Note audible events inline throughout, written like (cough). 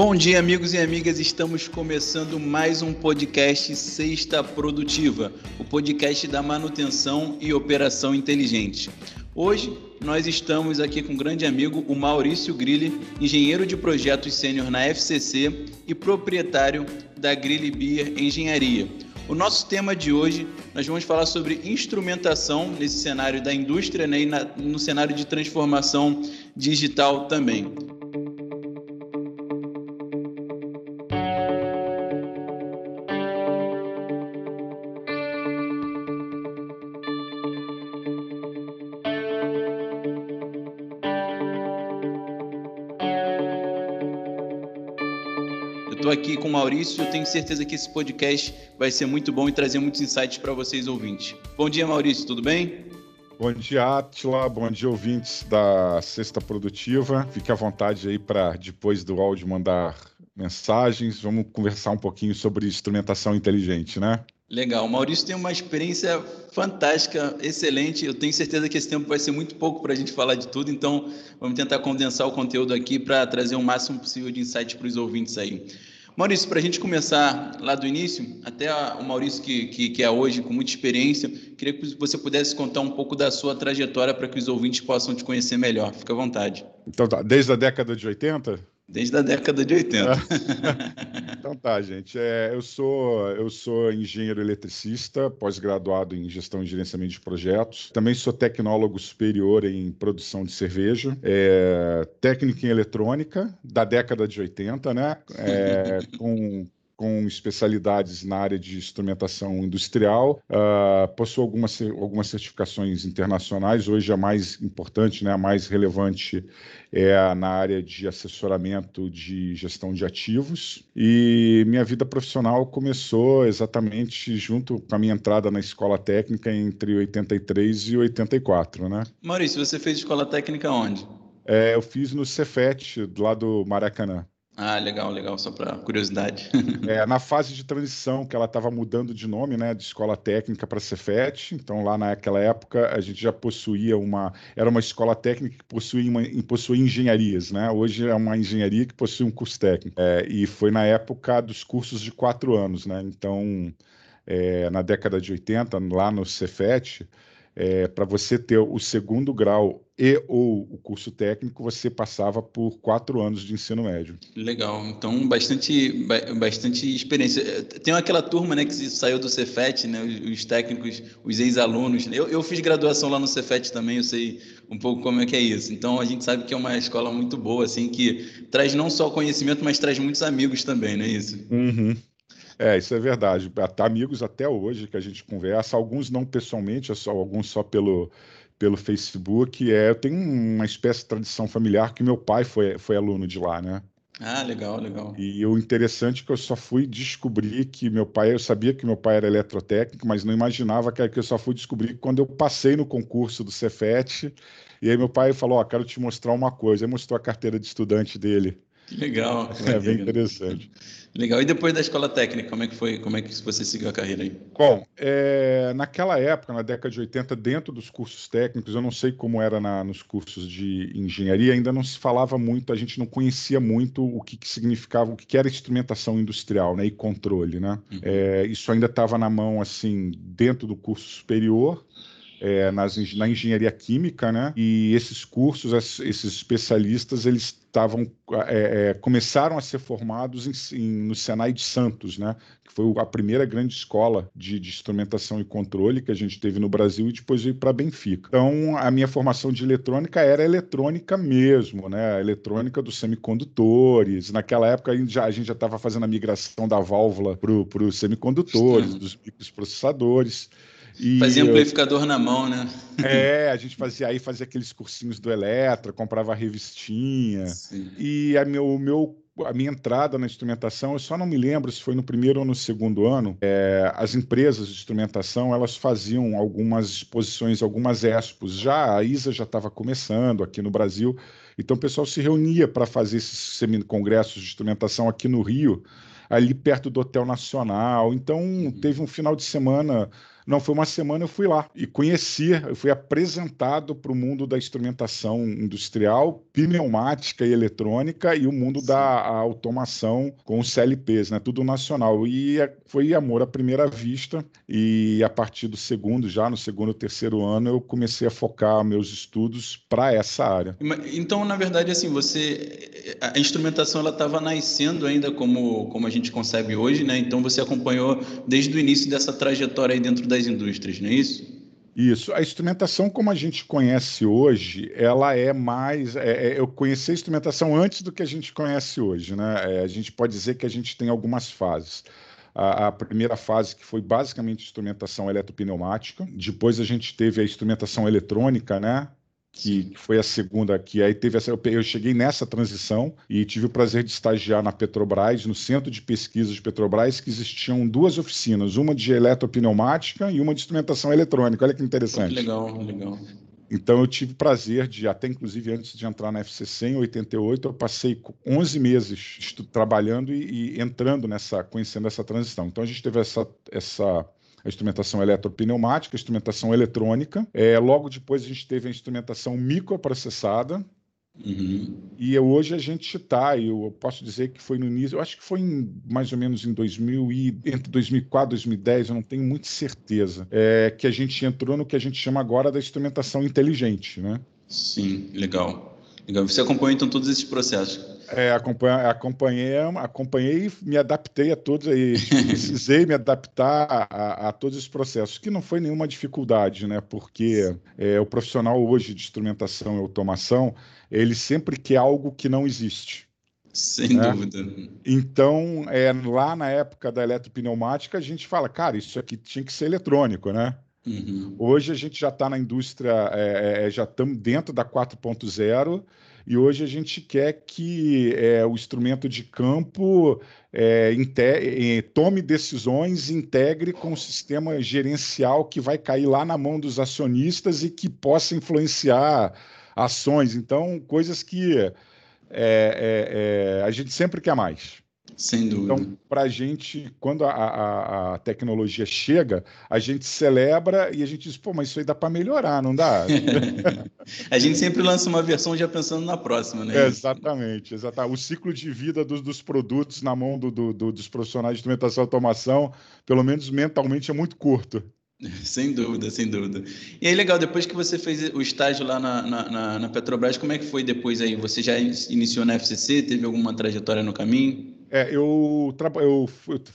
Bom dia, amigos e amigas. Estamos começando mais um podcast Sexta Produtiva, o podcast da manutenção e operação inteligente. Hoje nós estamos aqui com um grande amigo, o Maurício Grilli, engenheiro de projetos sênior na FCC e proprietário da Grilli Beer Engenharia. O nosso tema de hoje, nós vamos falar sobre instrumentação nesse cenário da indústria né, e na, no cenário de transformação digital também. Maurício eu tenho certeza que esse podcast vai ser muito bom e trazer muitos insights para vocês ouvintes. Bom dia, Maurício, tudo bem? Bom dia, Atila. Bom dia, ouvintes da Sexta Produtiva. Fique à vontade aí para, depois do áudio, mandar mensagens. Vamos conversar um pouquinho sobre instrumentação inteligente, né? Legal. O Maurício tem uma experiência fantástica, excelente. Eu tenho certeza que esse tempo vai ser muito pouco para a gente falar de tudo, então vamos tentar condensar o conteúdo aqui para trazer o máximo possível de insights para os ouvintes aí. Maurício, para a gente começar lá do início, até o Maurício que, que, que, é hoje com muita experiência, queria que você pudesse contar um pouco da sua trajetória para que os ouvintes possam te conhecer melhor. Fica à vontade. Então tá, desde a década de 80? Desde a década de 80. (laughs) então tá, gente. É, eu, sou, eu sou engenheiro eletricista, pós-graduado em gestão e gerenciamento de projetos. Também sou tecnólogo superior em produção de cerveja. É, técnico em eletrônica, da década de 80, né? É, (laughs) com com especialidades na área de instrumentação industrial, uh, possui algumas, algumas certificações internacionais. Hoje a mais importante, né, a mais relevante é na área de assessoramento de gestão de ativos. E minha vida profissional começou exatamente junto com a minha entrada na escola técnica entre 83 e 84, né? Maurício, você fez escola técnica onde? É, eu fiz no Cefet, lá do Maracanã. Ah, legal, legal, só para curiosidade. é, na fase de transição, que ela estava mudando de nome, né, de escola técnica para Cefet, então lá naquela época a gente já possuía uma, era uma escola técnica que possuía, uma, possuía engenharias, né, hoje é uma engenharia que possui um curso técnico, é, e foi na época dos cursos de quatro anos, né, então é, na década de 80, lá no Cefet, é, para você ter o segundo grau e ou o curso técnico, você passava por quatro anos de ensino médio. Legal, então bastante, bastante experiência. Tem aquela turma né, que saiu do Cefet, né, os técnicos, os ex-alunos. Eu, eu fiz graduação lá no Cefet também, eu sei um pouco como é que é isso. Então a gente sabe que é uma escola muito boa, assim, que traz não só conhecimento, mas traz muitos amigos também, não é isso? Uhum. É, isso é verdade. Amigos até hoje que a gente conversa, alguns não pessoalmente, só, alguns só pelo, pelo Facebook. É, eu tenho uma espécie de tradição familiar que meu pai foi, foi aluno de lá, né? Ah, legal, legal. E o interessante é que eu só fui descobrir que meu pai, eu sabia que meu pai era eletrotécnico, mas não imaginava que, que eu só fui descobrir quando eu passei no concurso do Cefet. E aí meu pai falou: Ó, oh, quero te mostrar uma coisa. Aí mostrou a carteira de estudante dele. Legal. É bem interessante. Legal. E depois da escola técnica, como é que foi? Como é que você seguiu a carreira aí? Bom, é, naquela época, na década de 80, dentro dos cursos técnicos, eu não sei como era na, nos cursos de engenharia, ainda não se falava muito, a gente não conhecia muito o que, que significava, o que, que era instrumentação industrial, né, e controle, né? Uhum. É, isso ainda estava na mão, assim, dentro do curso superior é, nas, na engenharia química, né? E esses cursos, esses especialistas, eles estavam é, é, começaram a ser formados em, em, no Senai de Santos, né? Que foi a primeira grande escola de, de instrumentação e controle que a gente teve no Brasil e depois veio para Benfica. Então, a minha formação de eletrônica era eletrônica mesmo, né? A eletrônica dos semicondutores. Naquela época a gente já, estava fazendo a migração da válvula para os semicondutores, dos microprocessadores. E fazia amplificador eu... na mão, né? É, a gente fazia aí, fazia aqueles cursinhos do Eletra, comprava revistinha. Sim. E a meu, meu a minha entrada na instrumentação, eu só não me lembro se foi no primeiro ou no segundo ano, é, as empresas de instrumentação, elas faziam algumas exposições, algumas expos. Já a ISA já estava começando aqui no Brasil, então o pessoal se reunia para fazer esses congressos de instrumentação aqui no Rio, ali perto do Hotel Nacional. Então, uhum. teve um final de semana Não, foi uma semana eu fui lá e conheci, eu fui apresentado para o mundo da instrumentação industrial, pneumática e eletrônica e o mundo Sim. da automação com os CLPs, né? Tudo nacional. E é, foi amor à primeira vista e a partir do segundo, já no segundo, terceiro ano, eu comecei a focar meus estudos para essa área. Então, na verdade, assim, você a instrumentação ela estava nascendo ainda como como a gente concebe hoje, né? Então você acompanhou desde o início dessa trajetória aí dentro das indústrias, não é isso? Isso. A instrumentação como a gente conhece hoje, ela é mais. É, é, eu conheci a instrumentação antes do que a gente conhece hoje, né? É, a gente pode dizer que a gente tem algumas fases. A, a, primeira fase que foi basicamente instrumentação eletropneumática. Depois a gente teve a instrumentação eletrônica, né? Que foi a segunda que aí teve essa eu cheguei nessa transição e tive o prazer de estagiar na Petrobras no centro de pesquisa de Petrobras que existiam duas oficinas uma de eletropneumática e uma de instrumentação eletrônica. Olha que interessante. Que legal legal. Então eu tive prazer de até inclusive antes de entrar na FCC em 88 eu passei 11 meses trabalhando e, e entrando nessa conhecendo essa transição. Então a gente teve essa essa a instrumentação eletropneumática, a instrumentação eletrônica. É, logo depois a gente teve a instrumentação microprocessada, Uhum. E hoje a gente está, eu posso dizer que foi no início, eu acho que foi em, mais ou menos em 2000 e entre 2004 e 2010, eu não tenho muita certeza, é, que a gente entrou no que a gente chama agora da instrumentação inteligente, né? Sim, legal. legal. Você acompanhou então todos esses processos? É, acompanhei, acompanhei e me adaptei a todos, e (laughs) precisei me adaptar a, a, todos os processos, que não foi nenhuma dificuldade, né? Porque é, o profissional hoje de instrumentação e automação, ele sempre quer algo que não existe. Sem né? dúvida. Então, é, lá na época da eletropneumática, a gente fala, cara, isso aqui tinha que ser eletrônico, né? Uhum. Hoje a gente já está na indústria, é, é, já estamos dentro da 4.0 e hoje a gente quer que é, o instrumento de campo é, é, tome decisões, integre com o sistema gerencial que vai cair lá na mão dos acionistas e que possa influenciar ações. Então, coisas que é, é, é, a gente sempre quer mais. Sem dúvida. Então, para a gente, quando a, a, a, tecnologia chega, a gente celebra e a gente diz, pô, mas isso aí dá para melhorar, não dá? (laughs) a gente sempre lança uma versão já pensando na próxima, né? É, exatamente, exatamente. O ciclo de vida dos, dos produtos na mão do, do, do, dos profissionais de instrumentação e automação, pelo menos mentalmente, é muito curto. (laughs) Sem dúvida, sem dúvida. E aí, legal, depois que você fez o estágio lá na, na, na Petrobras, como é que foi depois aí? Você já iniciou na FCC? Teve alguma trajetória no caminho? É, eu, tra eu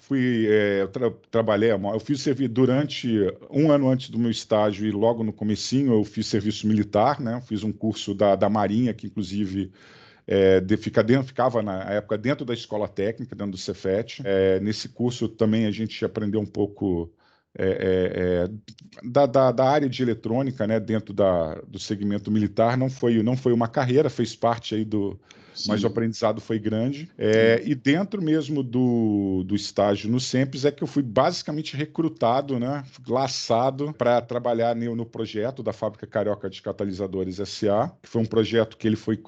fui, é, eu tra trabalhei, eu fiz serviço durante um ano antes do meu estágio e logo no comecinho eu fiz serviço militar, né? Fiz um curso da, da Marinha, que inclusive é, de, fica dentro, ficava na época dentro da escola técnica, dentro do Cefet. É, nesse curso também a gente aprendeu um pouco é, é, é, da, da, da, área de eletrônica, né, dentro da, do segmento militar, não foi, não foi uma carreira, fez parte aí do, Sim. mas o aprendizado foi grande. É, e dentro mesmo do, do estágio no SEMPES é que eu fui basicamente recrutado, né, laçado para trabalhar no, no, projeto da Fábrica Carioca de Catalisadores SA, que foi um projeto que ele foi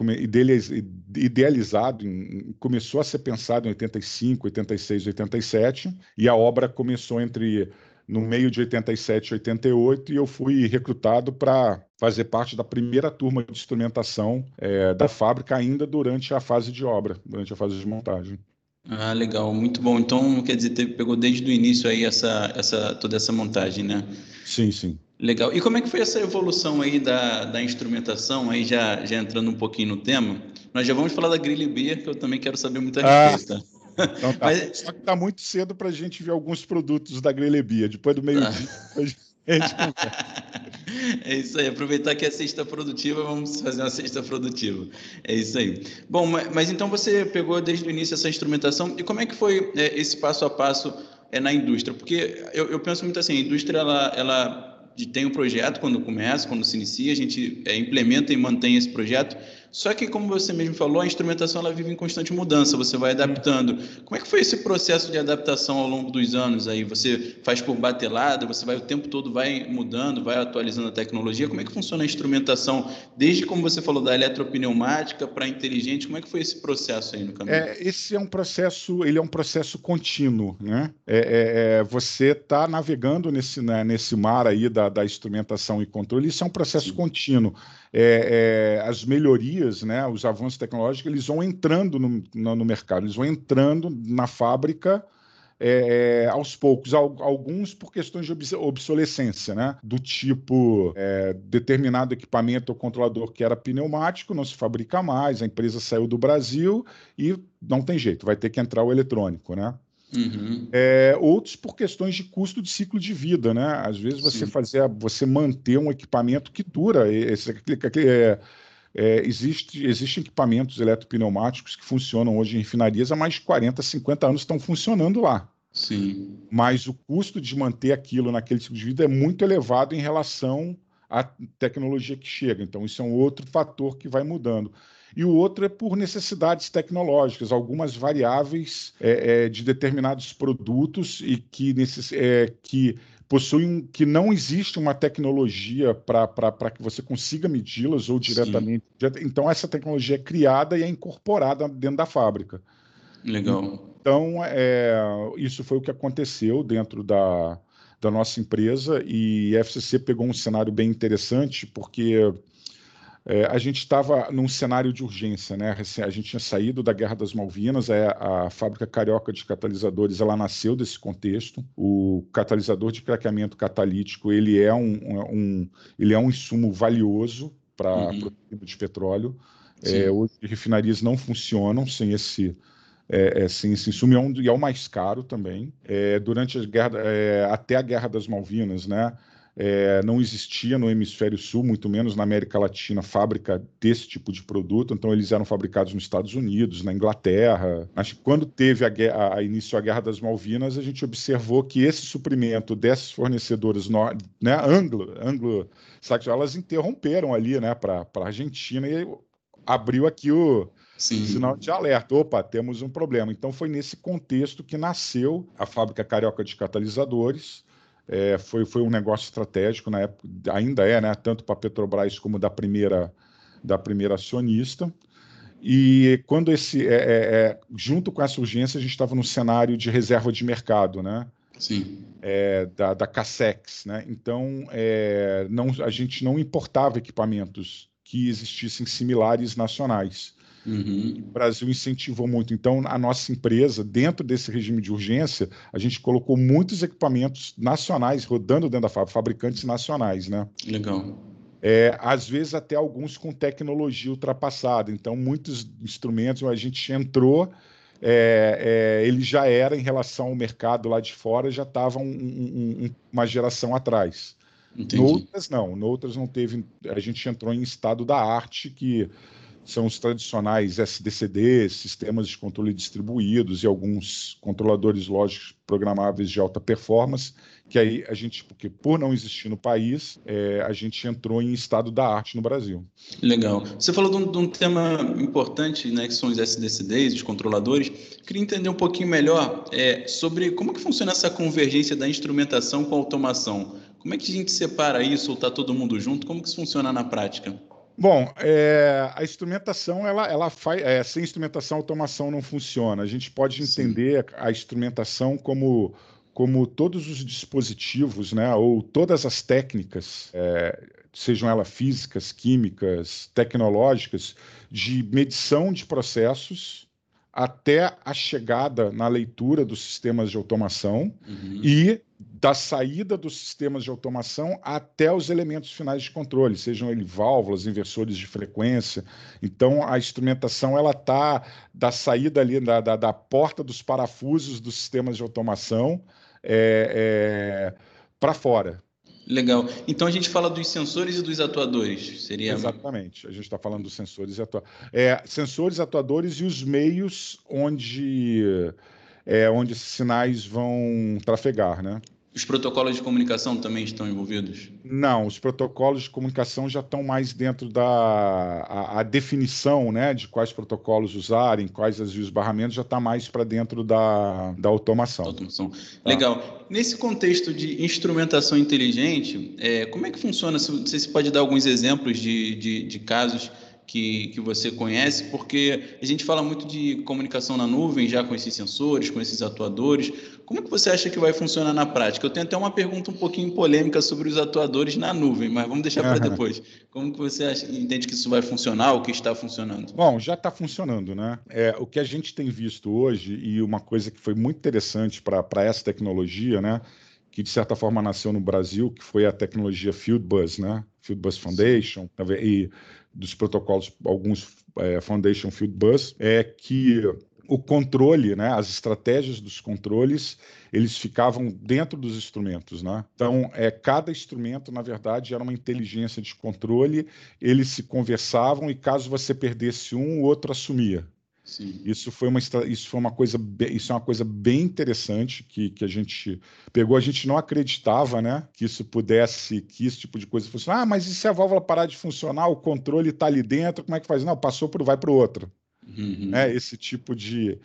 idealizado, em, começou a ser pensado em 85, 86, 87, e a obra começou entre no meio de 87 e 88 e eu fui recrutado para fazer parte da primeira turma de instrumentação é, da fábrica ainda durante a fase de obra, durante a fase de montagem. Ah, legal, muito bom. Então, quer dizer, teve, pegou desde o início aí essa, essa, toda essa montagem, né? Sim, sim. Legal. E como é que foi essa evolução aí da, da instrumentação, aí já, já entrando um pouquinho no tema? Nós já vamos falar da Grille Beer, que eu também quero saber muita ah, resposta. Então tá. Mas... Só que está muito cedo para a gente ver alguns produtos da Grelebia. Depois do meio-dia, (laughs) É isso aí, aproveitar que é sexta produtiva, vamos fazer uma sexta produtiva. É isso aí. Bom, mas então você pegou desde o início essa instrumentação, e como é que foi é, esse passo a passo é, na indústria? Porque eu, eu penso muito assim, a indústria, ela, ela tem um projeto quando começa, quando se inicia, a gente é, implementa e mantém esse projeto, Só que, como você mesmo falou, a instrumentação ela vive em constante mudança, você vai adaptando. Como é que foi esse processo de adaptação ao longo dos anos aí? Você faz por batelada, você vai o tempo todo vai mudando, vai atualizando a tecnologia. Como é que funciona a instrumentação, desde como você falou, da eletropneumática para inteligente? Como é que foi esse processo aí no caminho? É, esse é um processo, ele é um processo contínuo, né? É, é, é você está navegando nesse, né, nesse mar aí da, da instrumentação e controle, isso é um processo Sim. contínuo. É, é, as melhorias, né, os avanços tecnológicos, eles vão entrando no, no, no mercado, eles vão entrando na fábrica é, é aos poucos, alguns por questões de obsolescência, né? Do tipo é, determinado equipamento ou controlador que era pneumático não se fabrica mais, a empresa saiu do Brasil e não tem jeito, vai ter que entrar o eletrônico, né? Uhum. É, outros por questões de custo de ciclo de vida, né? Às vezes você Sim. fazer, você manter um equipamento que dura, esse, é, é, existe, existem equipamentos eletropneumáticos que funcionam hoje em refinarias há mais de 40, 50 anos estão funcionando lá. Sim. Mas o custo de manter aquilo naquele ciclo de vida é muito elevado em relação à tecnologia que chega. Então, isso é um outro fator que vai mudando e o outro é por necessidades tecnológicas, algumas variáveis é, é, de determinados produtos e que, necess, é, que possuem que não existe uma tecnologia para que você consiga medi-las ou diretamente. Sim. Então, essa tecnologia é criada e é incorporada dentro da fábrica. Legal. Então, é, isso foi o que aconteceu dentro da, da nossa empresa e a FCC pegou um cenário bem interessante, porque é, a gente estava num cenário de urgência, né? A gente tinha saído da Guerra das Malvinas, é, a fábrica carioca de catalisadores, ela nasceu desse contexto. O catalisador de craqueamento catalítico, ele é um, um ele é um insumo valioso para uhum. produzir de petróleo. É, hoje, refinarias não funcionam sem esse é, é, sem esse insumo e é, um, é o mais caro também. É, durante a guerra, é, até a Guerra das Malvinas, né? É, não existia no hemisfério sul, muito menos na América Latina, fábrica desse tipo de produto. Então, eles eram fabricados nos Estados Unidos, na Inglaterra. Acho que quando teve a, guerra, a início a Guerra das Malvinas, a gente observou que esse suprimento desses fornecedores né, anglo, anglo elas interromperam ali né, para a Argentina e abriu aqui o, Sim. sinal de alerta. Opa, temos um problema. Então, foi nesse contexto que nasceu a fábrica carioca de catalisadores é, foi, foi um negócio estratégico na época, ainda é, né, tanto para a Petrobras como da primeira, da primeira acionista. E quando esse, é, é, é junto com essa urgência, a gente estava no cenário de reserva de mercado, né? Sim. É, da, da Cassex, né? Então, é, não, a gente não importava equipamentos que existissem similares nacionais. Uhum. O Brasil incentivou muito. Então, a nossa empresa, dentro desse regime de urgência, a gente colocou muitos equipamentos nacionais rodando dentro da fábrica, fabricantes nacionais, né? Legal. É, às vezes até alguns com tecnologia ultrapassada. Então, muitos instrumentos a gente entrou, é, é, ele já era em relação ao mercado lá de fora, já estava um, um, uma geração atrás. Entendi. Noutras não, noutras não teve. A gente entrou em estado da arte que são os tradicionais SDCD, sistemas de controle distribuídos e alguns controladores lógicos programáveis de alta performance, que aí a gente, porque por não existir no país, é, a gente entrou em estado da arte no Brasil. Legal. Você falou de um, de um tema importante, né, que são os SDCDs, os controladores. Queria entender um pouquinho melhor é, sobre como que funciona essa convergência da instrumentação com a automação. Como é que a gente separa isso ou está todo mundo junto? Como que isso funciona na prática? Bom, é, a instrumentação, ela, ela faz. É, sem instrumentação, a automação não funciona. A gente pode entender Sim. a instrumentação como, como todos os dispositivos, né, ou todas as técnicas, é, sejam elas físicas, químicas, tecnológicas, de medição de processos até a chegada na leitura dos sistemas de automação uhum. e da saída dos sistemas de automação até os elementos finais de controle, sejam eles válvulas, inversores de frequência. Então, a instrumentação ela está da saída ali da, da, da, porta dos parafusos dos sistemas de automação é, é, para fora. Legal. Então a gente fala dos sensores e dos atuadores, seria? Exatamente. A gente está falando dos sensores e atuadores. É, sensores, atuadores e os meios onde é, onde esses sinais vão trafegar, né? Os protocolos de comunicação também estão envolvidos? Não, os protocolos de comunicação já estão mais dentro da a, a definição né, de quais protocolos usarem, quais os barramentos, já está mais para dentro da, da automação. automação. Tá. Legal. Nesse contexto de instrumentação inteligente, é, como é que funciona? Você se pode dar alguns exemplos de, de, de casos que, que você conhece, porque a gente fala muito de comunicação na nuvem, já com esses sensores, com esses atuadores. Como é que você acha que vai funcionar na prática? Eu tenho até uma pergunta um pouquinho polêmica sobre os atuadores na nuvem, mas vamos deixar para (laughs) depois. Como que você acha, entende que isso vai funcionar, o que está funcionando? Bom, já está funcionando, né? É, o que a gente tem visto hoje, e uma coisa que foi muito interessante para essa tecnologia, né? que de certa forma nasceu no Brasil, que foi a tecnologia Fieldbus, né? Fieldbus Foundation, e dos protocolos, alguns é, Foundation Field Bus, é que o controle, né, as estratégias dos controles, eles ficavam dentro dos instrumentos, né? Então, é cada instrumento, na verdade, era uma inteligência de controle, eles se conversavam e caso você perdesse um, o outro assumia. Sim. Isso foi uma isso foi uma coisa isso é uma coisa bem interessante que, que a gente pegou. A gente não acreditava, né, que isso pudesse que esse tipo de coisa fosse. Ah, mas e se a válvula parar de funcionar, o controle está ali dentro, como é que faz? Não, passou por vai para o outro. Uhum. Né? Esse tipo de,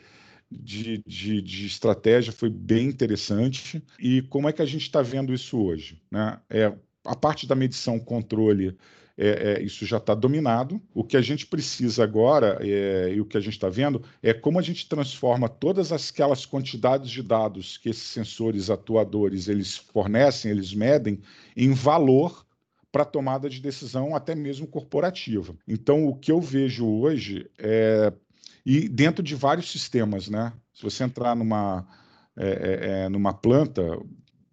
de, de, de, estratégia foi bem interessante. E como é que a gente está vendo isso hoje? Né? É, a parte da medição controle é, é, isso já está dominado. O que a gente precisa agora, é, e o que a gente está vendo, é como a gente transforma todas aquelas quantidades de dados que esses sensores atuadores eles fornecem, eles medem, em valor para tomada de decisão, até mesmo corporativa. Então, o que eu vejo hoje é. E dentro de vários sistemas, né? Se você entrar numa, é, é, é numa planta,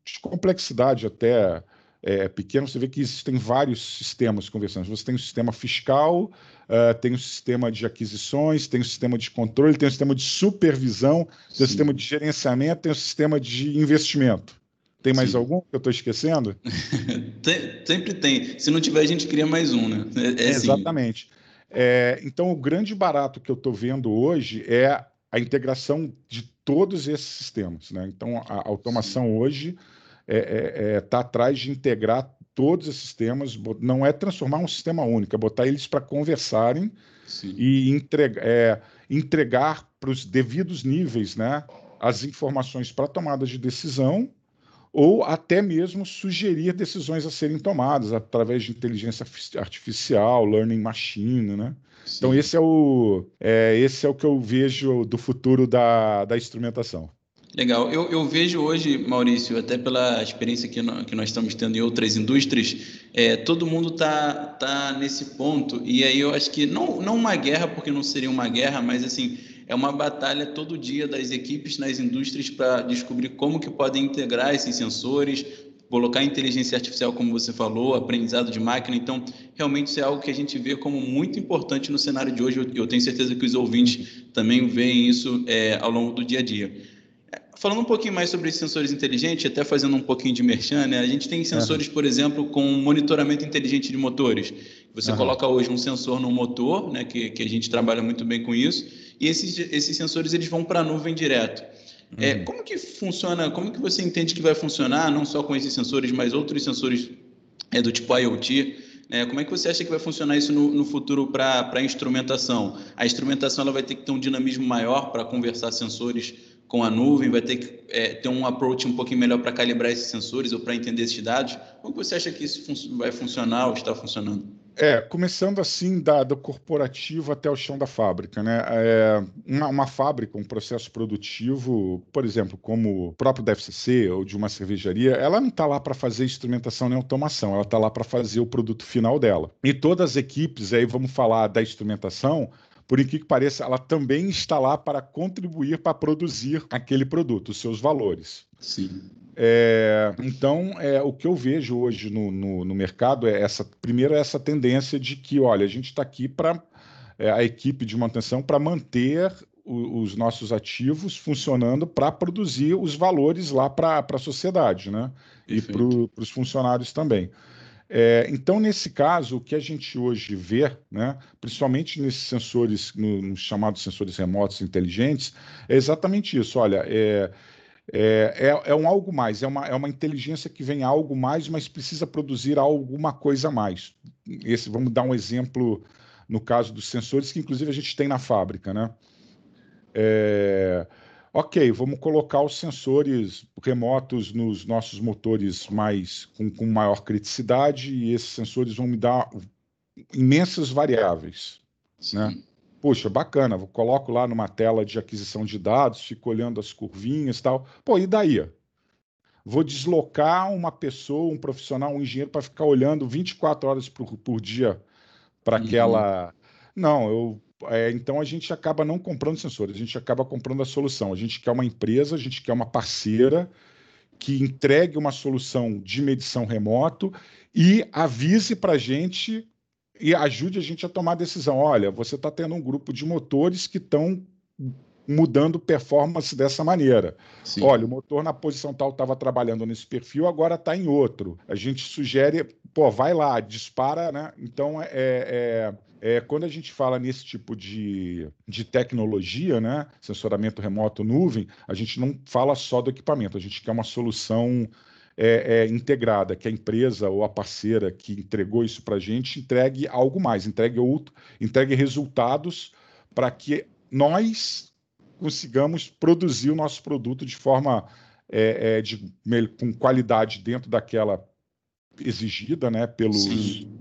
de complexidade até é, pequeno, você vê que existem vários sistemas conversando. Você tem o sistema fiscal, uh, tem o sistema de aquisições, tem o sistema de controle, tem o sistema de supervisão, tem o sistema de gerenciamento, tem o sistema de investimento. Tem mais Sim. algum que eu estou esquecendo? (laughs) tem, sempre tem. Se não tiver, a gente cria mais um, né? É, é assim. Exatamente. É, então, o grande barato que eu estou vendo hoje é a integração de todos esses sistemas. Né? Então, a automação Sim. hoje está é, é, é atrás de integrar todos esses sistemas, não é transformar um sistema único, é botar eles para conversarem Sim. e entregar, é, entregar para os devidos níveis né, as informações para tomada de decisão ou até mesmo sugerir decisões a serem tomadas através de inteligência artificial, learning machine, né? Então esse é o é, esse é o que eu vejo do futuro da, da instrumentação. Legal. Eu, eu, vejo hoje, Maurício, até pela experiência que, que nós estamos tendo em outras indústrias, é, todo mundo está tá nesse ponto. E aí eu acho que, não, não uma guerra, porque não seria uma guerra, mas assim, é uma batalha todo dia das equipes nas indústrias para descobrir como que podem integrar esses sensores, colocar inteligência artificial, como você falou, aprendizado de máquina. Então, realmente isso é algo que a gente vê como muito importante no cenário de hoje. Eu, eu tenho certeza que os ouvintes também veem isso é, ao longo do dia a dia. Falando um pouquinho mais sobre esses sensores inteligentes, até fazendo um pouquinho de merchan, né? A gente tem sensores, uhum. por exemplo, com monitoramento inteligente de motores. Você uhum. coloca hoje um sensor no motor, né? Que, que a gente trabalha muito bem com isso, e esses, esses sensores eles vão para a nuvem direto. Uhum. É, como que funciona, como que você entende que vai funcionar, não só com esses sensores, mas outros sensores é, do tipo IoT? É, como é que você acha que vai funcionar isso no, no futuro para a instrumentação? A instrumentação ela vai ter que ter um dinamismo maior para conversar sensores com a nuvem, vai ter que é, ter um approach um pouquinho melhor para calibrar esses sensores ou para entender esses dados. Como você acha que isso fun vai funcionar ou está funcionando? É, começando assim da, do corporativo até o chão da fábrica, né? É, uma, uma, fábrica, um processo produtivo, por exemplo, como o próprio da FCC ou de uma cervejaria, ela não está lá para fazer instrumentação nem automação, ela está lá para fazer o produto final dela. E todas as equipes, aí vamos falar da instrumentação, por incrível que pareça, ela também está lá para contribuir para produzir aquele produto, os seus valores. Sim. É, então, é, o que eu vejo hoje no, no, no, mercado é essa, primeiro, é essa tendência de que, olha, a gente está aqui para é, a equipe de manutenção para manter o, os nossos ativos funcionando para produzir os valores lá para a sociedade, né? Perfeito. E para os funcionários também. É, então, nesse caso, o que a gente hoje vê, né, principalmente nesses sensores, nos no chamados sensores remotos inteligentes, é exatamente isso. Olha, é, É, é, é, um algo mais, é uma, é uma inteligência que vem algo mais, mas precisa produzir alguma coisa a mais. Esse, vamos dar um exemplo no caso dos sensores, que inclusive a gente tem na fábrica, né? É, ok, vamos colocar os sensores remotos nos nossos motores mais com, com maior criticidade e esses sensores vão me dar imensas variáveis, Sim. né? Poxa, bacana, eu coloco lá numa tela de aquisição de dados, fico olhando as curvinhas e tal. Pô, e daí? Vou deslocar uma pessoa, um profissional, um engenheiro para ficar olhando 24 horas por, por dia para uhum. aquela. Não, eu. É, então a gente acaba não comprando sensores, a gente acaba comprando a solução. A gente quer uma empresa, a gente quer uma parceira que entregue uma solução de medição remoto e avise para a gente e ajude a gente a tomar a decisão. Olha, você está tendo um grupo de motores que estão mudando performance dessa maneira. Sim. Olha, o motor na posição tal estava trabalhando nesse perfil, agora está em outro. A gente sugere, pô, vai lá, dispara, né? Então, é, é, é, quando a gente fala nesse tipo de, de tecnologia, né? Sensoramento remoto nuvem, a gente não fala só do equipamento, a gente quer uma solução é, é, integrada, que a empresa ou a parceira que entregou isso para a gente entregue algo mais, entregue outro, entregue resultados para que nós consigamos produzir o nosso produto de forma é, é de, com qualidade dentro daquela exigida, né, pelos Sim.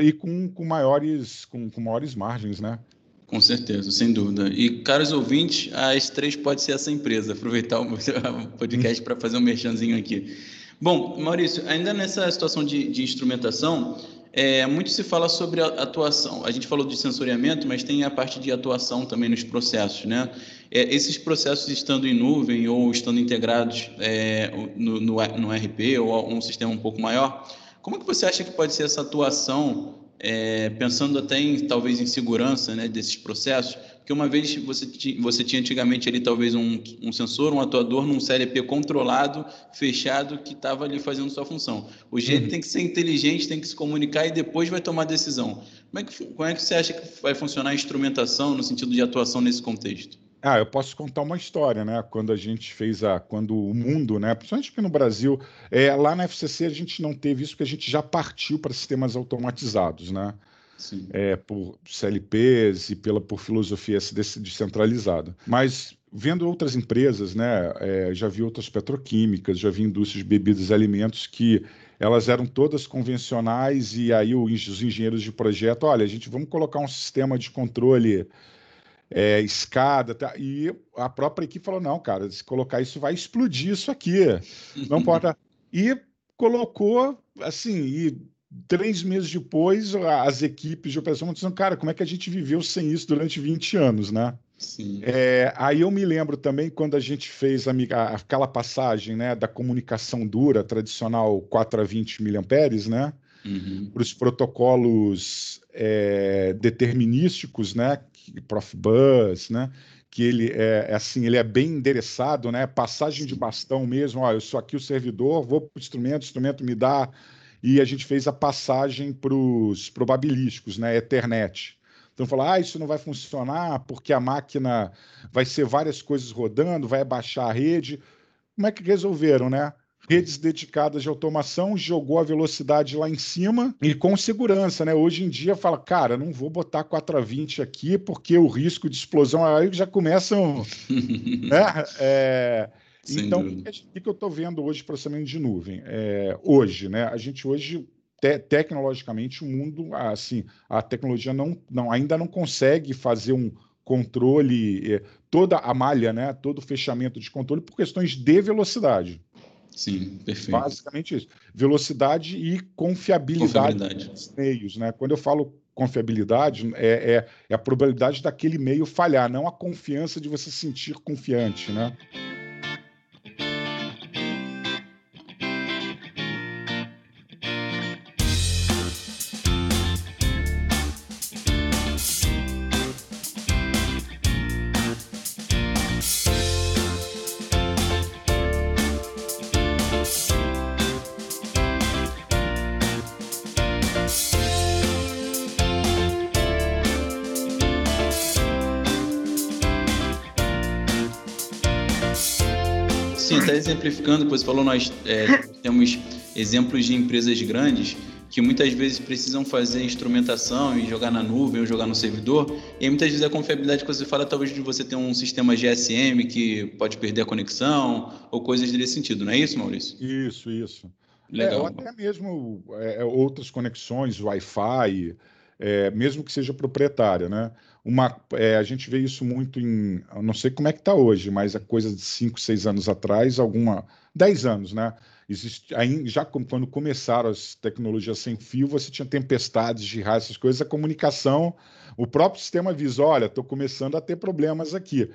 e com, com maiores com, com maiores margens, né? Com certeza, sem dúvida. E, caros ouvintes, a S3 pode ser essa empresa. Aproveitar o (laughs) podcast para fazer um merchanzinho aqui. Bom, Maurício, ainda nessa situação de, de instrumentação, é, muito se fala sobre a atuação. A gente falou de sensoriamento, mas tem a parte de atuação também nos processos, né? É, esses processos estando em nuvem ou estando integrados é, no, no, no, RP ou um sistema um pouco maior, como que você acha que pode ser essa atuação, é, pensando até em talvez em segurança né, desses processos? Porque uma vez você, você tinha antigamente ali talvez um, um sensor, um atuador num CLP controlado, fechado, que estava ali fazendo sua função. O jeito uhum. tem que ser inteligente, tem que se comunicar e depois vai tomar decisão. Como é, que, como é que você acha que vai funcionar a instrumentação no sentido de atuação nesse contexto? Ah, eu posso contar uma história, né? Quando a gente fez a. Quando o mundo, né? Principalmente aqui no Brasil, é, lá na FCC a gente não teve isso, porque a gente já partiu para sistemas automatizados, né? é, por CLPs e pela, por filosofia descentralizada. Mas vendo outras empresas, né, é, já vi outras petroquímicas, já vi indústrias de bebidas e alimentos que elas eram todas convencionais e aí os engenheiros de projeto, olha, a gente vamos colocar um sistema de controle é, escada, tá? e a própria equipe falou, não, cara, se colocar isso vai explodir isso aqui, (laughs) não pode... e colocou, assim, e três meses depois, as equipes de operação dizendo, cara, como é que a gente viveu sem isso durante 20 anos, né? Sim. É, aí eu me lembro também quando a gente fez a, aquela passagem né, da comunicação dura, tradicional 4 a 20 miliamperes, né? Uhum. Para os protocolos é, determinísticos, né? Profibus, né? Que ele é, é assim, ele é bem endereçado, né? Passagem de bastão mesmo. Ó, eu sou aqui o servidor, vou para o instrumento, o instrumento me dá e a gente fez a passagem para os probabilísticos, né, Ethernet. Então falar, ah, isso não vai funcionar porque a máquina vai ser várias coisas rodando, vai baixar a rede. Como é que resolveram, né? Redes dedicadas de automação, jogou a velocidade lá em cima e com segurança, né? Hoje em dia fala, cara, não vou botar 4 a 20 aqui porque o risco de explosão aí já começam, (laughs) né? É, então, o que, que eu estou vendo hoje processamento de nuvem? É, hoje, né? A gente hoje te, tecnologicamente o mundo, assim, a tecnologia não, não, ainda não consegue fazer um controle, é, toda a malha, né? Todo o fechamento de controle por questões de velocidade. Sim, perfeito. Basicamente isso. Velocidade e confiabilidade, confiabilidade. dos meios, né? Quando eu falo confiabilidade, é, é, é a probabilidade daquele meio falhar, não a confiança de você se sentir confiante, né? Exemplificando, você falou, nós é, temos exemplos de empresas grandes que muitas vezes precisam fazer instrumentação e jogar na nuvem ou jogar no servidor. E aí, muitas vezes a confiabilidade que você fala talvez de você ter um sistema GSM que pode perder a conexão ou coisas desse sentido, não é isso, Maurício? Isso, isso. Legal. É, ou até mesmo é, outras conexões, Wi-Fi, é, mesmo que seja proprietária, né? Uma, é, a gente vê isso muito em, não sei como é que está hoje, mas a coisa de 5, 6 anos atrás, alguma, 10 anos, né? Existe, aí, já quando começaram as tecnologias sem fio, você tinha tempestades de raio, essas coisas, a comunicação, o próprio sistema avisa, olha, estou começando a ter problemas aqui.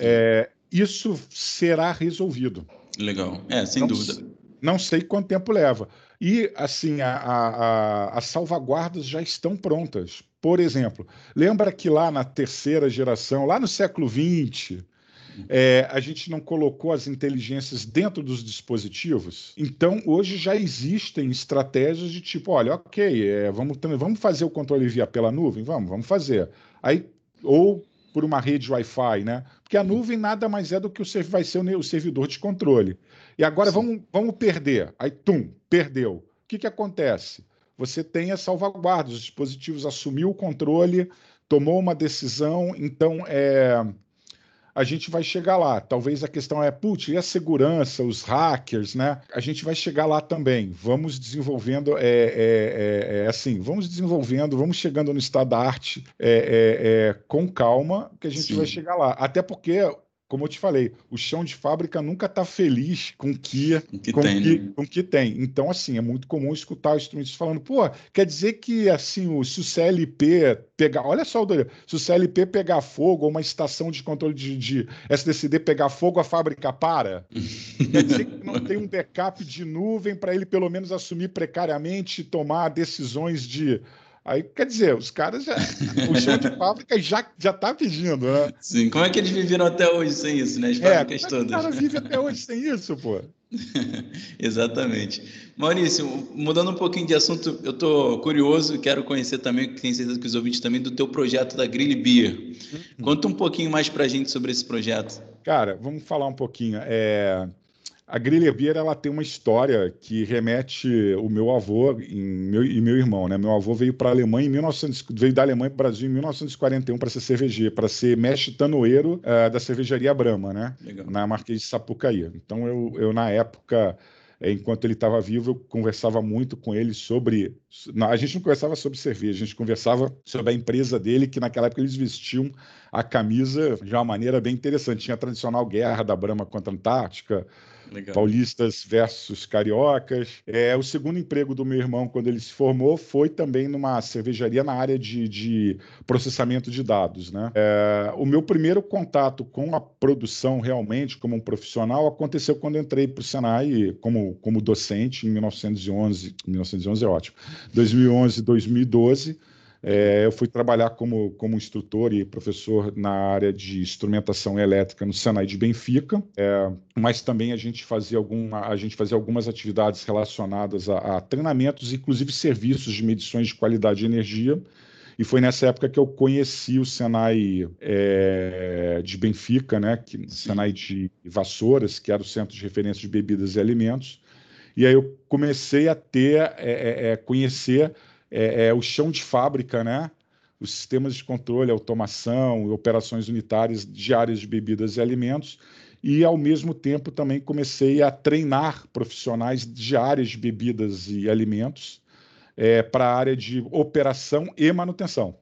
É, isso será resolvido. Legal, é, sem não, dúvida. Não sei quanto tempo leva. E, assim, a, a, as salvaguardas já estão prontas. Por exemplo, lembra que lá na terceira geração, lá no século XX, é, a gente não colocou as inteligências dentro dos dispositivos. Então, hoje já existem estratégias de tipo, olha, ok, é, vamos, vamos fazer o controle via pela nuvem? Vamos, vamos fazer. Aí, ou por uma rede Wi-Fi, né? Porque a nuvem nada mais é do que o vai ser o, servidor de controle. E agora vamos, vamos perder. Aí, tum, perdeu. O que, que acontece? Você tem a salvaguarda, os dispositivos assumiu o controle, tomou uma decisão, então é, a gente vai chegar lá. Talvez a questão é, putz, e a segurança, os hackers, né? A gente vai chegar lá também. Vamos desenvolvendo, é, é, é, é assim, vamos desenvolvendo, vamos chegando no estado da arte é, é, com calma, que a gente Sim. vai chegar lá. Até porque como eu te falei, o chão de fábrica nunca está feliz com que, que com, tem, que, né? com que tem. Então, assim, é muito comum escutar os instrumentistas falando, pô, quer dizer que assim, o, se o CLP pegar. Olha só, se o CLP pegar fogo, ou uma estação de controle de, de SDCD pegar fogo, a fábrica para. (laughs) quer dizer que não tem um backup de nuvem para ele pelo menos assumir precariamente e tomar decisões de Aí, quer dizer, os caras já. o chão de fábrica já, já tá pedindo, né? Sim, como é que eles viveram até hoje sem isso, né? As é, fábricas todas. É o cara vive até hoje sem isso, pô. (laughs) Exatamente. Maurício, mudando um pouquinho de assunto, eu estou curioso e quero conhecer também, tenho certeza que os ouvintes também, do teu projeto da Grill Beer. Uhum. Conta um pouquinho mais para a gente sobre esse projeto. Cara, vamos falar um pouquinho. É... A Grelha ela tem uma história que remete o meu avô em, meu, e meu irmão, né? Meu avô veio para a Alemanha em 1900, veio da Alemanha para o Brasil em 1941 para ser cervejeiro, para ser mestre tanoeiro uh, da cervejaria Brahma, né? Legal. Na Marquês de Sapucaí. Então eu, eu na época enquanto ele estava vivo, eu conversava muito com ele sobre. A gente não conversava sobre cerveja, a gente conversava sobre a empresa dele, que naquela época eles vestiam a camisa de uma maneira bem interessante. Tinha a tradicional guerra da Brahma contra a Antártica, Legal. paulistas versus cariocas. É, o segundo emprego do meu irmão, quando ele se formou, foi também numa cervejaria na área de, de processamento de dados. Né? É, o meu primeiro contato com a produção, realmente, como um profissional, aconteceu quando entrei para o Senai como, como docente em 1911. 1911 é ótimo. 2011, 2012. É, eu fui trabalhar como, como instrutor e professor na área de instrumentação elétrica no Senai de Benfica, é, mas também a gente fazia, alguma, a gente fazia algumas atividades relacionadas a, a treinamentos, inclusive serviços de medições de qualidade de energia. E foi nessa época que eu conheci o Senai é, de Benfica, né, que, Senai de Vassouras, que era o centro de referência de bebidas e alimentos. E aí eu comecei a ter, é, é, é conhecer é, é, o chão de fábrica, né? os sistemas de controle, automação, operações unitárias de áreas de bebidas e alimentos, e ao mesmo tempo também comecei a treinar profissionais de áreas de bebidas e alimentos é, para a área de operação e manutenção.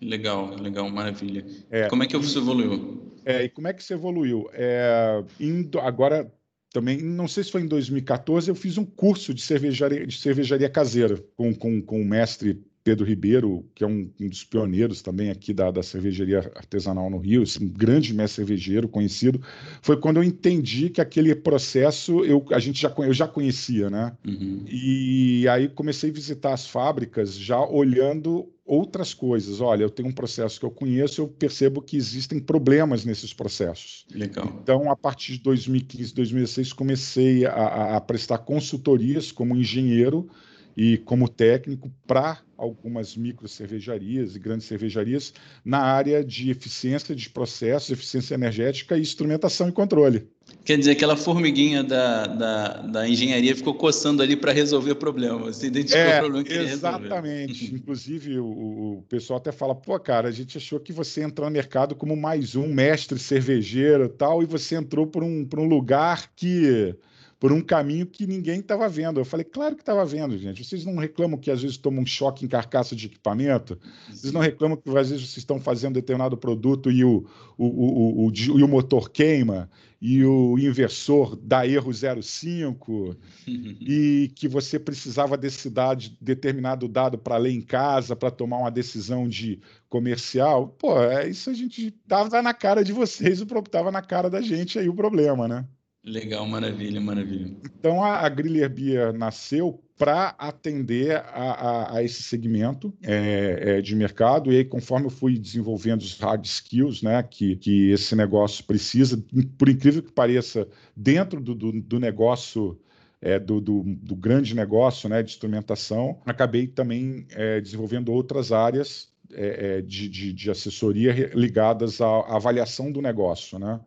Legal, legal, maravilha. É, como é que isso evoluiu? É, e como é que isso evoluiu? É, indo, agora também, não sei se foi em 2014, eu fiz um curso de cervejaria, de cervejaria caseira com, com, com o mestre Pedro Ribeiro, que é um, um dos pioneiros também aqui da, da, cervejaria artesanal no Rio, um grande mestre cervejeiro conhecido, foi quando eu entendi que aquele processo eu, a gente já, eu já conhecia, né? Uhum. E aí comecei a visitar as fábricas já olhando outras coisas. Olha, eu tenho um processo que eu conheço, eu percebo que existem problemas nesses processos. Legal. Então, a partir de 2015, 2016, comecei a, a prestar consultorias como engenheiro e como técnico para algumas micro cervejarias e grandes cervejarias na área de eficiência de processos, eficiência energética e instrumentação e controle. Quer dizer, aquela formiguinha da, da, da engenharia ficou coçando ali para resolver o problema. Você identificou é, o problema que Exatamente. Inclusive, o, o, pessoal até fala: pô, cara, a gente achou que você entrou no mercado como mais um mestre cervejeiro e tal, e você entrou por um, por um lugar que por um caminho que ninguém estava vendo. Eu falei, claro que estava vendo, gente. Vocês não reclamam que às vezes tomam um choque em carcaça de equipamento? Vocês não reclamam que às vezes vocês estão fazendo determinado produto e o, o, o, o, e o motor queima e o inversor dá erro 05 (laughs) e que você precisava desse dado, determinado dado para ler em casa, para tomar uma decisão de comercial. Pô, é isso a gente estava na cara de vocês, estava na cara da gente aí o problema, né? Legal, maravilha, maravilha. Então a, a Griller Beer nasceu para atender a, a, a, esse segmento é, é, de mercado, e aí, conforme eu fui desenvolvendo os hard skills né, que, que esse negócio precisa, por incrível que pareça, dentro do, do, do negócio. É, do, do, do, grande negócio né, de instrumentação, acabei também é, desenvolvendo outras áreas é, é, de, de, de, assessoria ligadas à, à avaliação do negócio, né?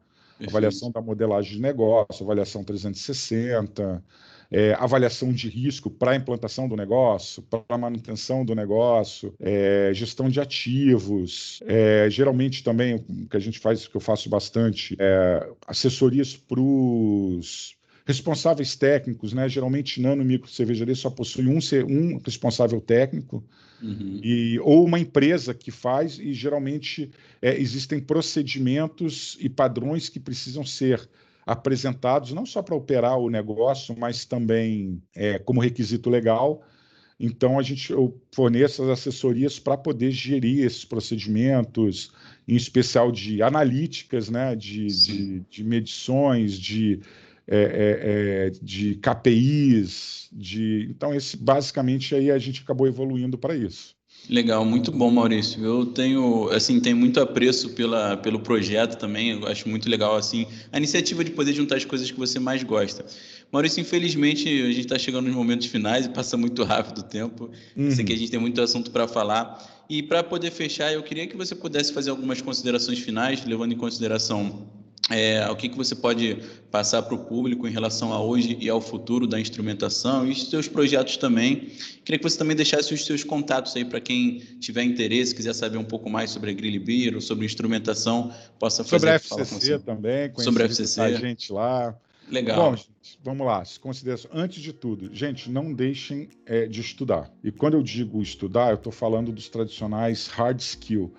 Avaliação da modelagem de negócio, avaliação 360, é, avaliação de risco para a implantação do negócio, para a manutenção do negócio, é, gestão de ativos, é, geralmente também o que a gente faz, que eu faço bastante, é assessorias para os responsáveis técnicos, né? Geralmente nano micro cervejaria só possui um, um responsável técnico. Uhum. E, ou uma empresa que faz, e geralmente é, existem procedimentos e padrões que precisam ser apresentados, não só para operar o negócio, mas também é, como requisito legal. Então, a gente eu forneço as assessorias para poder gerir esses procedimentos, em especial de analíticas, né, de, de, de medições, de é, é, é, de KPIs, de então esse basicamente aí a gente acabou evoluindo para isso. Legal, muito bom, Maurício. Eu tenho, assim, tenho muito apreço pela, pelo projeto também. Eu acho muito legal, assim, a iniciativa de poder juntar as coisas que você mais gosta. Maurício, infelizmente, a gente está chegando nos momentos finais e passa muito rápido o tempo. Uhum. Sei que a gente tem muito assunto para falar. E para poder fechar, eu queria que você pudesse fazer algumas considerações finais, levando em consideração é, o que, que você pode passar para o público em relação a hoje e ao futuro da instrumentação e os seus projetos também. Queria que você também deixasse os seus contatos aí para quem tiver interesse, quiser saber um pouco mais sobre a Grill Beer ou sobre instrumentação, possa fazer. Sobre a FCC também, sobre a FCC. a gente lá. Legal. Bom, gente, vamos lá. Se considera... Antes de tudo, gente, não deixem é, de estudar. E quando eu digo estudar, eu estou falando dos tradicionais hard skill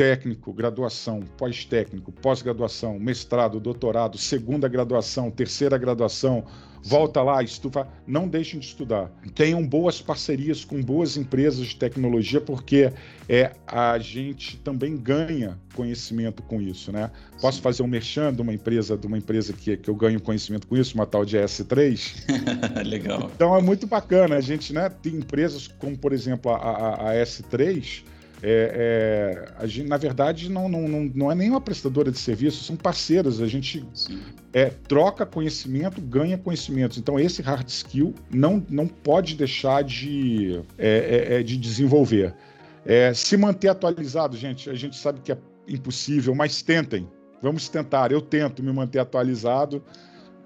técnico, graduação, pós-técnico, pós-graduação, mestrado, doutorado, segunda graduação, terceira graduação, volta lá, estufa, não deixem de estudar. Tenham boas parcerias com boas empresas de tecnologia, porque é, a gente também ganha conhecimento com isso, né? Posso Sim. fazer um merchan de uma empresa, de uma empresa que, que eu ganho conhecimento com isso, uma tal de S3. (laughs) Legal. Então é muito bacana. A gente né, tem empresas como, por exemplo, a, a, a S3 é, é, a gente, na verdade, não, não, não, não é nem uma prestadora de serviço, são parceiras. A gente é, troca conhecimento, ganha conhecimento. Então, esse hard skill não, não pode deixar de, é, é, é de desenvolver. se manter atualizado, gente, a gente sabe que é impossível, mas tentem. Vamos tentar. Eu tento me manter atualizado.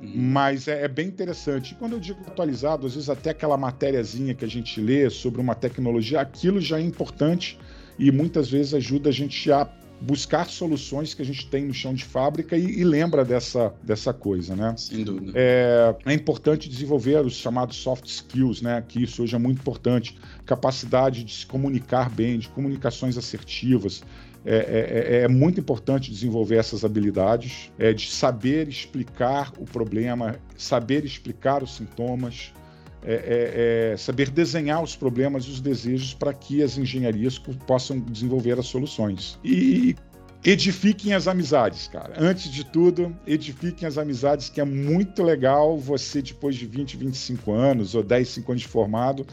Uhum. Mas é, é, bem interessante. E quando eu digo atualizado, às vezes até aquela matériazinha que a gente lê sobre uma tecnologia, aquilo já é importante e muitas vezes ajuda a gente a buscar soluções que a gente tem no chão de fábrica e, e lembra dessa, dessa coisa, né? Sem dúvida. É, é, importante desenvolver os chamados soft skills, né? Que isso hoje é muito importante. Capacidade de se comunicar bem, de comunicações assertivas. É, é, é, é muito importante desenvolver essas habilidades, é de saber explicar o problema, saber explicar os sintomas, é, é, é, saber desenhar os problemas e os desejos para que as engenharias possam desenvolver as soluções. E edifiquem as amizades, cara. Antes de tudo, edifiquem as amizades, que é muito legal você, depois de 20, 25 anos ou 10, 5 anos de formado,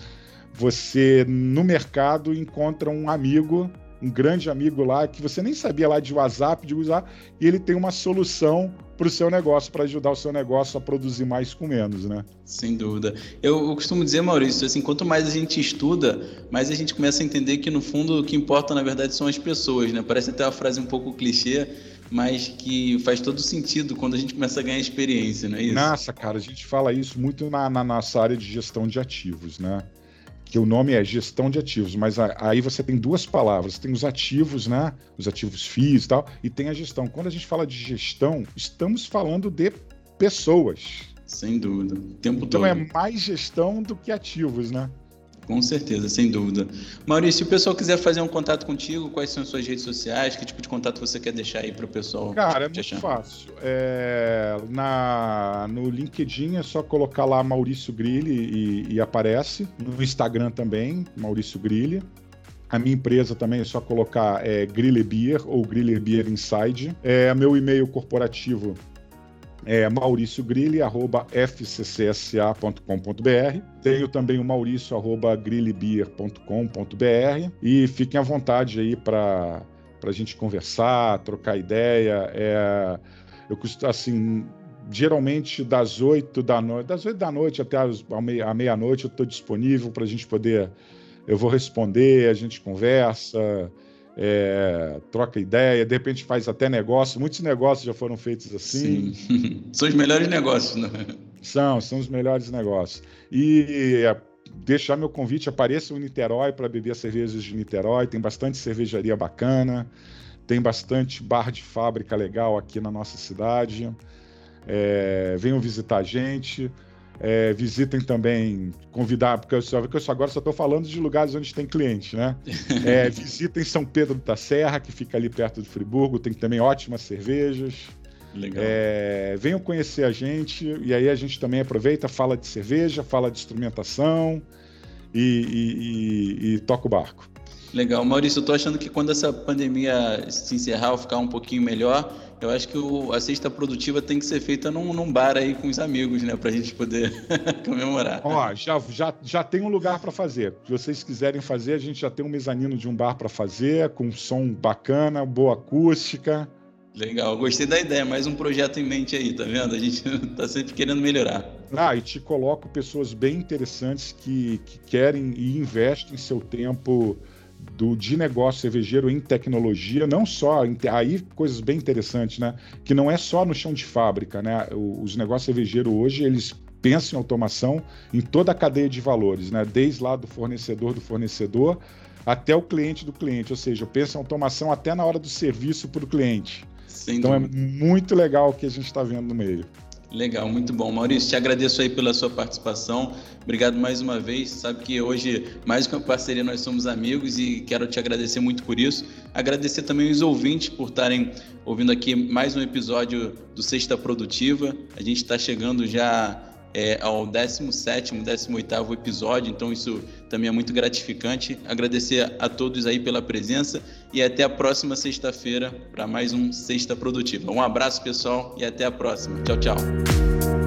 você no mercado encontra um amigo um grande amigo lá que você nem sabia lá de WhatsApp, de usar, e ele tem uma solução para o seu negócio, para ajudar o seu negócio a produzir mais com menos, né? Sem dúvida. Eu, eu, costumo dizer, Maurício, assim, quanto mais a gente estuda, mais a gente começa a entender que no fundo o que importa na verdade são as pessoas, né? Parece até uma frase um pouco clichê, mas que faz todo sentido quando a gente começa a ganhar experiência, não é isso? Nossa, cara, a gente fala isso muito na, na nossa área de gestão de ativos, né? Que o nome é gestão de ativos, mas aí você tem duas palavras: tem os ativos, né? Os ativos FIIs e tal, e tem a gestão. Quando a gente fala de gestão, estamos falando de pessoas. Sem dúvida. O tempo então todo. é mais gestão do que ativos, né? Com certeza, sem dúvida. Maurício, se o pessoal quiser fazer um contato contigo, quais são as suas redes sociais? Que tipo de contato você quer deixar aí para o pessoal? Cara, é muito achar? fácil. É, na, no LinkedIn é só colocar lá Maurício Grilli e, e aparece. No Instagram também, Maurício Grilli. A minha empresa também é só colocar é, Griller Beer ou Griller Beer Inside. É, meu e-mail corporativo é mauriciogrilli.fccsa.com.br. Tenho também o maurício.grillibeer.com.br e fiquem à vontade aí para a gente conversar, trocar ideia. É, eu costumo, assim, geralmente das 8 da noite, das 8 da noite até a meia-noite eu estou disponível para a gente poder. Eu vou responder, a gente conversa é, troca ideia, de repente faz até negócio. Muitos negócios já foram feitos assim. Sim. (laughs) são os melhores negócios, né? São, são os melhores negócios. E é, deixar meu convite, apareça em Niterói para beber cervejas de Niterói, tem bastante cervejaria bacana, tem bastante bar de fábrica legal aqui na nossa cidade. É, venham visitar a gente. É, visitem também, convidar, porque eu, só, porque eu só, agora só estou falando de lugares onde tem cliente, né? (laughs) É, visitem São Pedro da Serra, que fica ali perto de Friburgo, tem também ótimas cervejas. Legal. É, venham conhecer a gente, e aí a gente também aproveita, fala de cerveja, fala de instrumentação e, e, e, e toca o barco. Legal. Maurício, eu tô achando que quando essa pandemia se encerrar ou ficar um pouquinho melhor, eu acho que o, a cesta produtiva tem que ser feita num, num bar aí com os amigos, né? Pra gente poder (laughs) comemorar. Ó, já, já, já tem um lugar para fazer. Se vocês quiserem fazer, a gente já tem um mezanino de um bar para fazer, com som bacana, boa acústica. Legal, gostei da ideia. Mais um projeto em mente aí, tá vendo? A gente (laughs) tá sempre querendo melhorar. Ah, e te coloco pessoas bem interessantes que, que querem e investem seu tempo do, de negócio cervejeiro em tecnologia, não só, aí coisas bem interessantes, né? Que não é só no chão de fábrica, né? Os negócios cervejeiros hoje, eles pensam em automação em toda a cadeia de valores, né? Desde lá do fornecedor do fornecedor até o cliente do cliente, ou seja, pensa em automação até na hora do serviço para o cliente. Sem então é dúvida. é muito legal o que a gente está vendo no meio. Legal, muito bom. Maurício, te agradeço aí pela sua participação. Obrigado mais uma vez. Sabe que hoje, mais que uma parceria, nós somos amigos e quero te agradecer muito por isso. Agradecer também os ouvintes por estarem ouvindo aqui mais um episódio do Sexta Produtiva. A gente está chegando já é, ao 17, 18 episódio, então isso também é muito gratificante. Agradecer a todos aí pela presença e até a próxima sexta-feira para mais um Sexta Produtiva. Um abraço, pessoal, e até a próxima. Tchau, tchau.